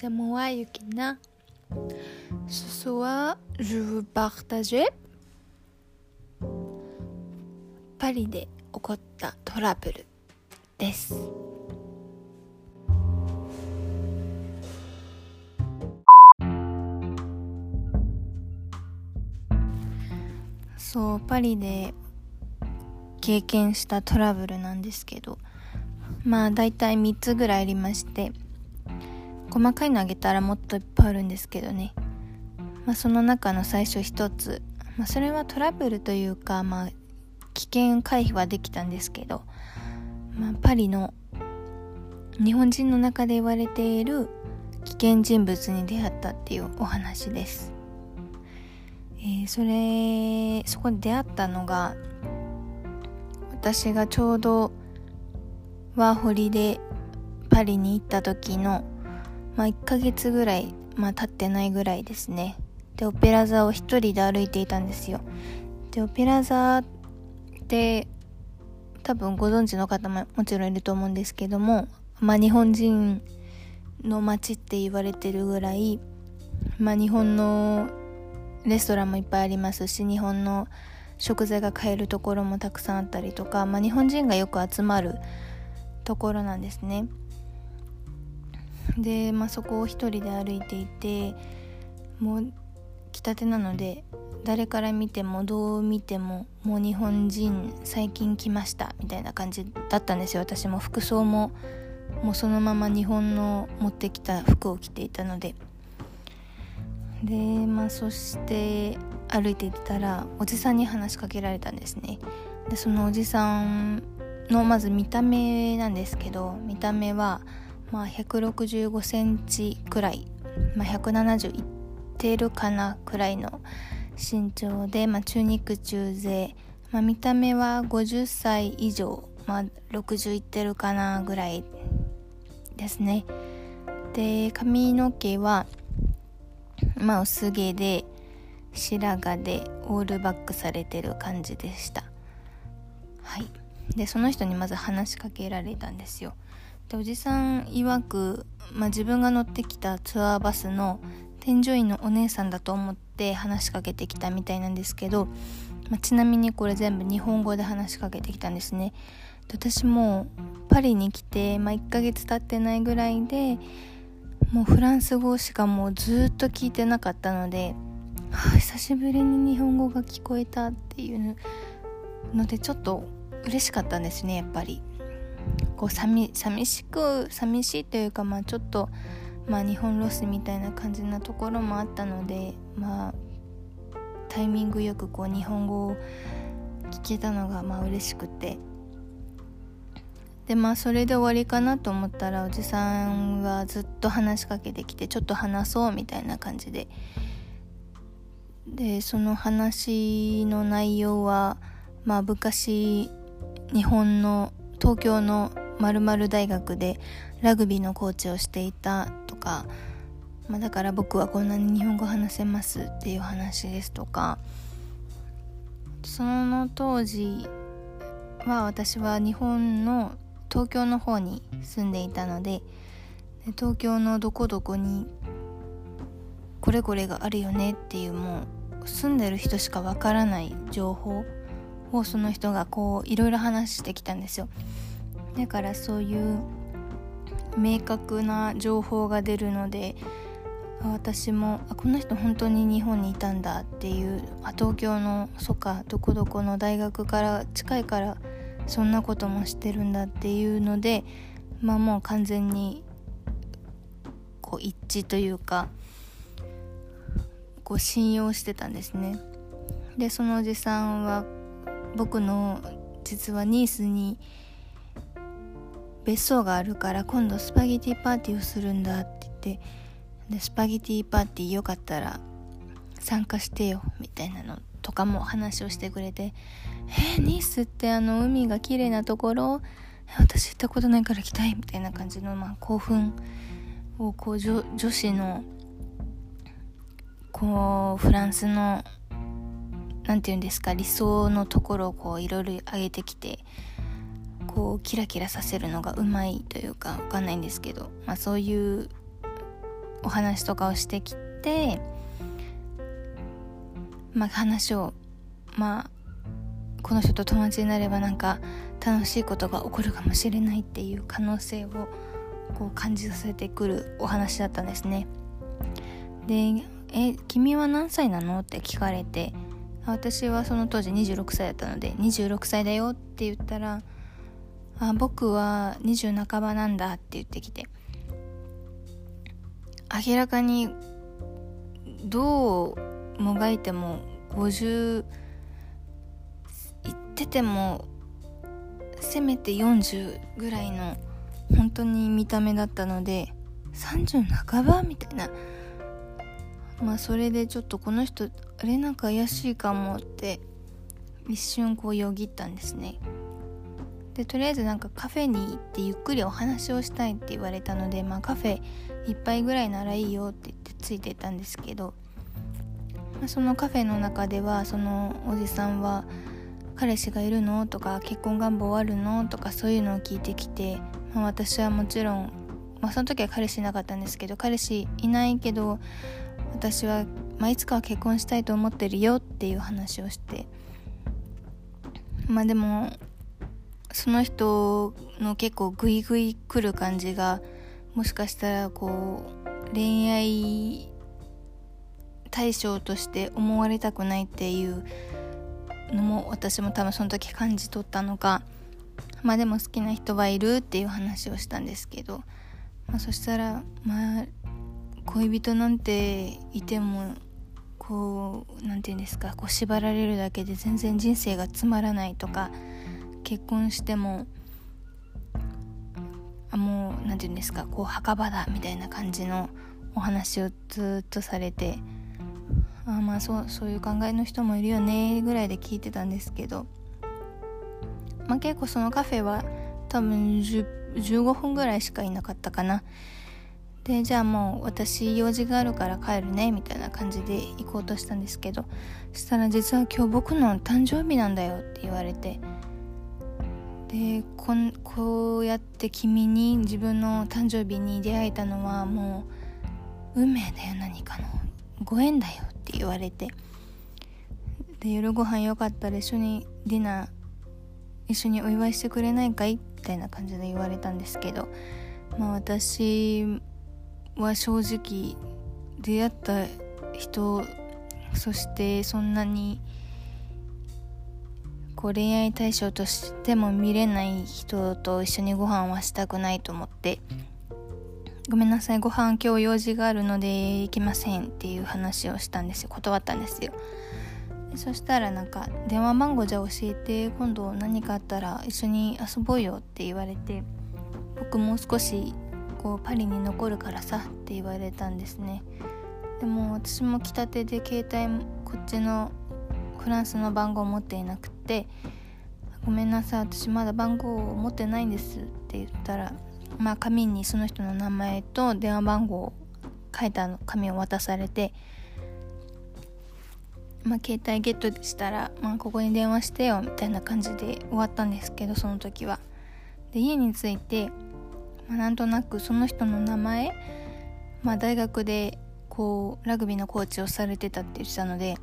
c'est moi Yukina. Ce soir, je veux partager. パリで起こったトラブルです。そう、パリで経験したトラブルなんですけど、まあ大体3つぐらいありまして細かいのあげたらもっといっぱいあるんですけどね、まあ、その中の最初1つ、まあ、それはトラブルというか、まあ、危険回避はできたんですけど、まあ、パリの日本人の中で言われている危険人物に出会ったっていうお話です、えー、それそこで出会ったのが私がちょうどワーホリでパリに行った時の、まあ、1ヶ月ぐらい、まあ、経ってないぐらいですね。でオペラ座を一人で歩いていたんですよ。でオペラ座って多分ご存知の方ももちろんいると思うんですけども、まあ、日本人の街って言われてるぐらい、まあ、日本のレストランもいっぱいありますし日本の食材が買えるところもたくさんあったりとか、まあ、日本人がよく集まるところなんですね。で、まあ、そこを一人で歩いていてもう来たてなので誰から見てもどう見てももう日本人最近来ましたみたいな感じだったんですよ。私も服装ももうそのまま日本の持ってきた服を着ていたので。でまあそして歩いていたらおじさんに話しかけられたんですね。でそのおじさんのまず見た目なんですけど見た目はまあ165センチくらい、まあ、170いってるかなくらいの身長で、まあ、中肉中背、まあ、見た目は50歳以上、まあ、60いってるかなぐらいですね。で髪の毛はまあ薄毛で白髪でオールバックされてる感じでした。はい。でその人にまず話しかけられたんですよ。でおじさん曰く、まあ、自分が乗ってきたツアーバスの添乗員のお姉さんだと思って話しかけてきたみたいなんですけど、まあ、ちなみにこれ全部日本語で話しかけてきたんですね。私もパリに来て、まあ、1ヶ月経ってないぐらいでもうフランス語しかもうずっと聞いてなかったので、はあ、久しぶりに日本語が聞こえたっていうのでちょっと嬉しかったんですねやっぱり。こう寂寂しく寂しいというかまあちょっとまあ日本ロスみたいな感じなところもあったのでまあタイミングよくこう日本語を聞けたのがまあ嬉しくて。でまあそれで終わりかなと思ったらおじさんはずっと話しかけてきてちょっと話そうみたいな感じで。でその話の内容はまあ昔日本の東京の〇〇大学でラグビーのコーチをしていたとか、まあ、だから僕はこんなに日本語話せますっていう話ですとかその当時は私は日本の東京の方に住んでいたので東京のどこどこにこれこれがあるよねっていうもう住んでる人しかわからない情報をその人がこういろいろ話してきたんですよ。だからそういう明確な情報が出るので私もあこの人本当に日本にいたんだっていうあ東京のそっかどこどこの大学から近いからそんなこともしてるんだっていうのでまあもう完全にこう一致というかこう信用してたんですね。でそのおじさんは僕の実はニースに別荘があるから今度スパゲティパーティーをするんだって言ってでスパゲティパーティーよかったら参加してよみたいなのとかも話をしてくれて「えー、ニースってあの海が綺麗なところ？私行ったことないから来たい」みたいな感じの、まあ、興奮をこう女女子のこうフランスの何て言うんですか理想のところをこういろいろ上げてきてこうキラキラさせるのがうまいというかわかんないんですけど、まあ、そういうお話とかをしてきて、まあ、話をまあこの人と友達になればなんか楽しいことが起こるかもしれないっていう可能性をこう感じさせてくるお話だったんですね。で「え君は何歳なの?」って聞かれて私はその当時26歳だったので「26歳だよ」って言ったら「あ僕は20半ばなんだ」って言ってきて明らかにどうもがいても50いっててもせめて40ぐらいの本当に見た目だったので30半ばみたいなまあそれでちょっとこの人あれなんか怪しいかもって一瞬こうよぎったんですね。でとりあえずなんかカフェに行ってゆっくりお話をしたいって言われたのでまあカフェ一杯ぐらいならいいよって言ってついてたんですけど、まあ、そのカフェの中ではそのおじさんは彼氏がいるのとか結婚願望あるのとかそういうのを聞いてきて、まあ、私はもちろん、まあ、その時は彼氏いなかったんですけど彼氏いないけど私は、まあ、いつかは結婚したいと思ってるよっていう話をしてまあでもその人の結構グイグイ来る感じがもしかしたらこう恋愛対象として思われたくないっていうのも私も多分その時感じ取ったのかまあでも好きな人はいるっていう話をしたんですけど、まあ、そしたらまあ恋人なんていてもこう何て言うんですかこう縛られるだけで全然人生がつまらないとか結婚してもあもう何て言うんですかこう墓場だみたいな感じのお話をずっとされてあまあそうそういう考えの人もいるよねぐらいで聞いてたんですけど、まあ、結構そのカフェは多分15分ぐらいしかいなかったかな。でじゃあもう私用事があるから帰るねみたいな感じで行こうとしたんですけどそしたら実は今日僕の誕生日なんだよって言われてでこんこうやって君に自分の誕生日に出会えたのはもう運命だよ何かの。ご縁だよって言われてで夜ご飯よかったら一緒にディナー一緒にお祝いしてくれないかい？みたいな感じで言われたんですけどまあ私は正直出会った人そしてそんなにこう恋愛対象としても見れない人と一緒にご飯はしたくないと思ってごめんなさいご飯今日用事があるので行きませんっていう話をしたんですよ。断ったんですよ。そしたらなんか電話番号じゃ教えて今度何かあったら一緒に遊ぼうよって言われて僕もう少しこうパリに残るからさって言われたんですねでも私も来たてで携帯こっちのフランスの番号を持っていなくて「ごめんなさい私まだ番号を持ってないんです」って言ったらまあ紙にその人の名前と電話番号を書いた紙を渡されてまあ、携帯ゲットしたら、まあ、ここに電話してよみたいな感じで終わったんですけどその時は。で家に着いてまあ、なんとなくその人の名前、まあ、大学でこうラグビーのコーチをされてたって言ってたので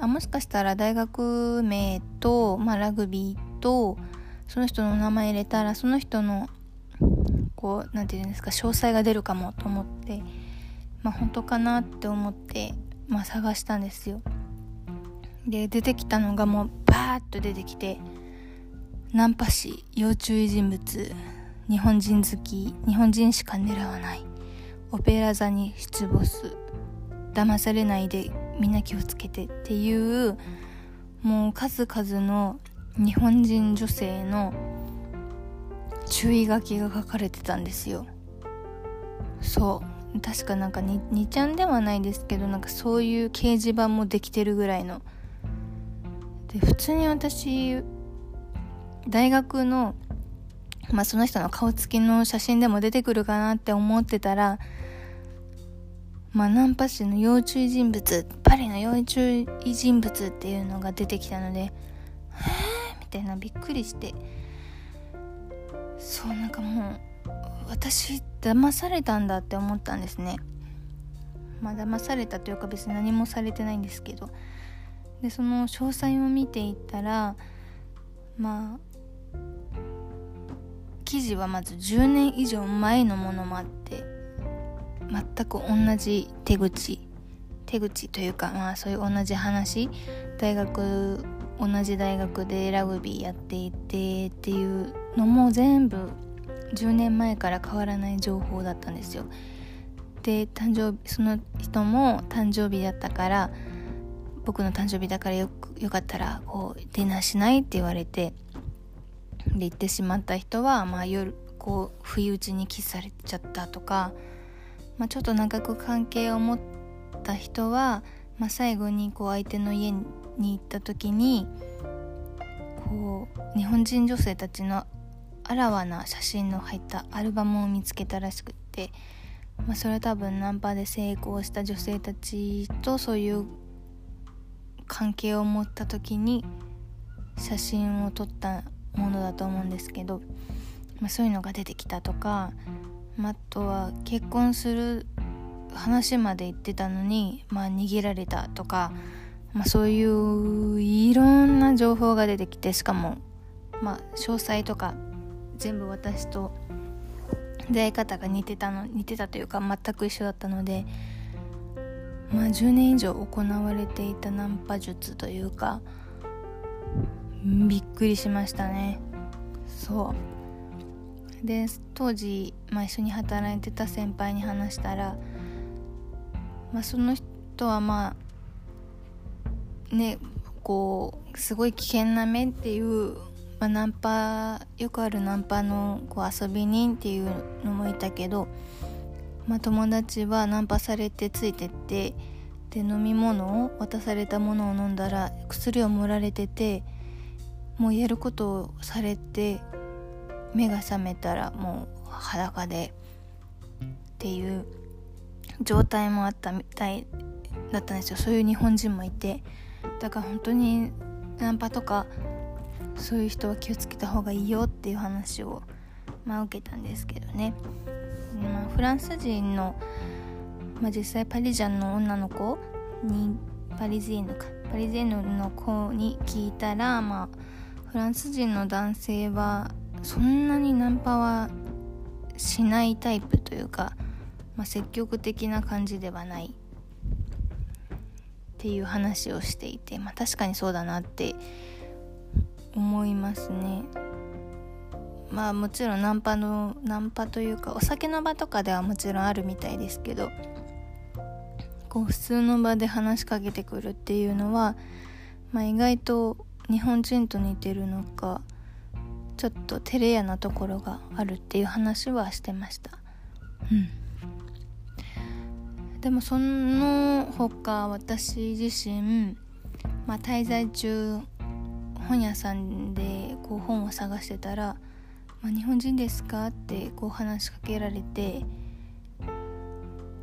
あもしかしたら大学名と、まあ、ラグビーとその人の名前入れたらその人のこう何て言うんですか詳細が出るかもと思ってまあ本当かなって思って、まあ、探したんですよ。で出てきたのがもうバーッと出てきてナンパ師要注意人物。日本人好き日本人しか狙わない。オペラ座に出没。騙されないでみんな気をつけてっていうもう数々の日本人女性の注意書きが書かれてたんですよ。そう。確かなんか 2, 2ちゃんではないですけどなんかそういう掲示板もできてるぐらいの。で普通に私大学のまあ、その人の顔つきの写真でも出てくるかなって思ってたら、まあ、ナンパ師の要注意人物パリの要注意人物っていうのが出てきたので「えー?」みたいなびっくりしてそうなんかもう私騙されたんだって思ったんですねまあ騙されたというか別に何もされてないんですけどでその詳細を見ていったらまあ記事はまず10年以上前のものもあって全く同じ手口手口というかまあそういう同じ話大学同じ大学でラグビーやっていてっていうのも全部10年前から変わらない情報だったんですよ。で誕生日その人も誕生日だったから僕の誕生日だからよくよかったらこうディナーしないって言われてで行ってしまった人は、まあ、夜こう不意打ちにキスされちゃったとか、まあ、ちょっと長く関係を持った人は、まあ、最後にこう相手の家に行った時にこう日本人女性たちのあらわな写真の入ったアルバムを見つけたらしくって、まあ、それは多分ナンパで成功した女性たちとそういう関係を持った時に写真を撮ったものだと思うんですけど、まあ、そういうのが出てきたとか、まあ、とは結婚する話まで言ってたのに、まあ、逃げられたとか、まあ、そういういろんな情報が出てきてしかも、まあ、詳細とか全部私と出会い方が似てたの似てたというか全く一緒だったのでまあ10年以上行われていたナンパ術というかびっくりしましたね。そう。で当時、まあ、一緒に働いてた先輩に話したら、まあ、その人はまあねこうすごい危険な目っていうまあ、ナンパよくあるナンパのこう遊び人っていうのもいたけど、まあ、友達はナンパされてついてってで飲み物を渡されたものを飲んだら薬を盛られててもうやることをされて目が覚めたらもう裸でっていう状態もあったみたいだったんですよ。そういう日本人もいて。だから本当にナンパとかそういう人は気をつけた方がいいよっていう話を、まあ、受けたんですけどね、まあ、フランス人の、まあ、実際パリジャンの女の子にパリジェーヌかパリジェーヌの子に聞いたら、まあ、フランス人の男性はそんなにナンパはしないタイプというか、まあ、積極的な感じではない。っていう話をしていて、まあ、確かにそうだなって思いますね。まあもちろんナンパのナンパというかお酒の場とかではもちろんあるみたいですけどこう普通の場で話しかけてくるっていうのは、まあ、意外と日本人と似てるのかちょっと照れ屋なところがあるっていう話はしてましたうんでもその他私自身、まあ、滞在中本屋さんでこう本を探してたら「まあ、日本人ですか?」ってこう話しかけられて、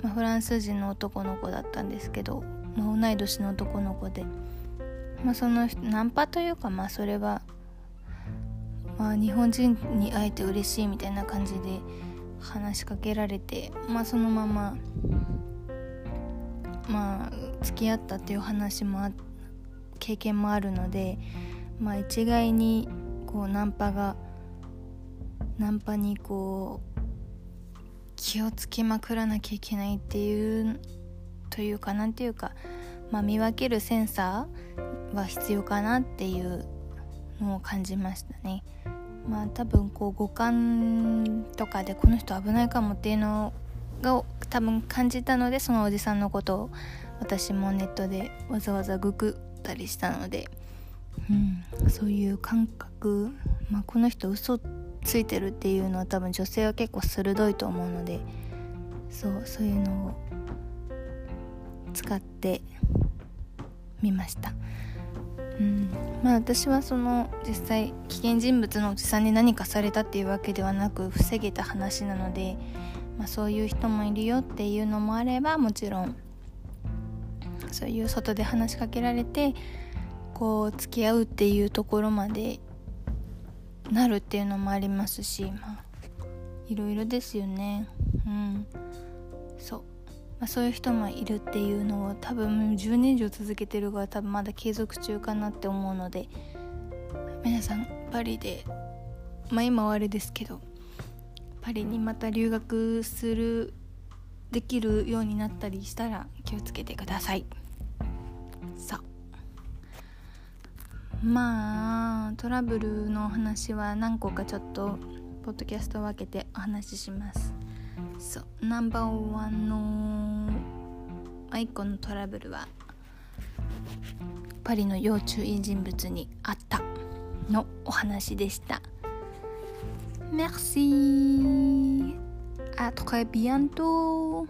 まあ、フランス人の男の子だったんですけど、まあ、同い年の男の子で、まあ、そのナンパというかまあそれは、まあ、日本人に会えて嬉しいみたいな感じで話しかけられて、まあ、そのまままあ付き合ったっていう話も経験もあるので。まあ一概にこうナンパがナンパにこう気をつけまくらなきゃいけないっていうというかなんていうか、まあ、見分けるセンサーは必要かなっていうのを感じましたね。まあ多分こう五感とかでこの人危ないかもっていうのが多分感じたのでそのおじさんのことを私もネットでわざわざググったりしたので。うん、そういう感覚、まあ、この人嘘ついてるっていうのは多分女性は結構鋭いと思うので。そうそういうのを使ってみました。うん。まあ、私はその実際危険人物のおじさんに何かされたっていうわけではなく防げた話なので、まあ、そういう人もいるよっていうのもあればもちろんそういう外で話しかけられてこう付き合うっていうところまでなるっていうのもありますしまあいろいろですよね。うん。そう、まあ、そういう人もいるっていうのを多分10年以上続けてるから多分まだ継続中かなって思うので皆さんパリでまあ今はあれですけどパリにまた留学するできるようになったりしたら気をつけてください。さまあトラブルの話は何個かちょっとポッドキャストを分けてお話しします。そうナンバーワンのアイコンのトラブルはパリの要注意人物にあったのお話でした Merci. À très bientôt.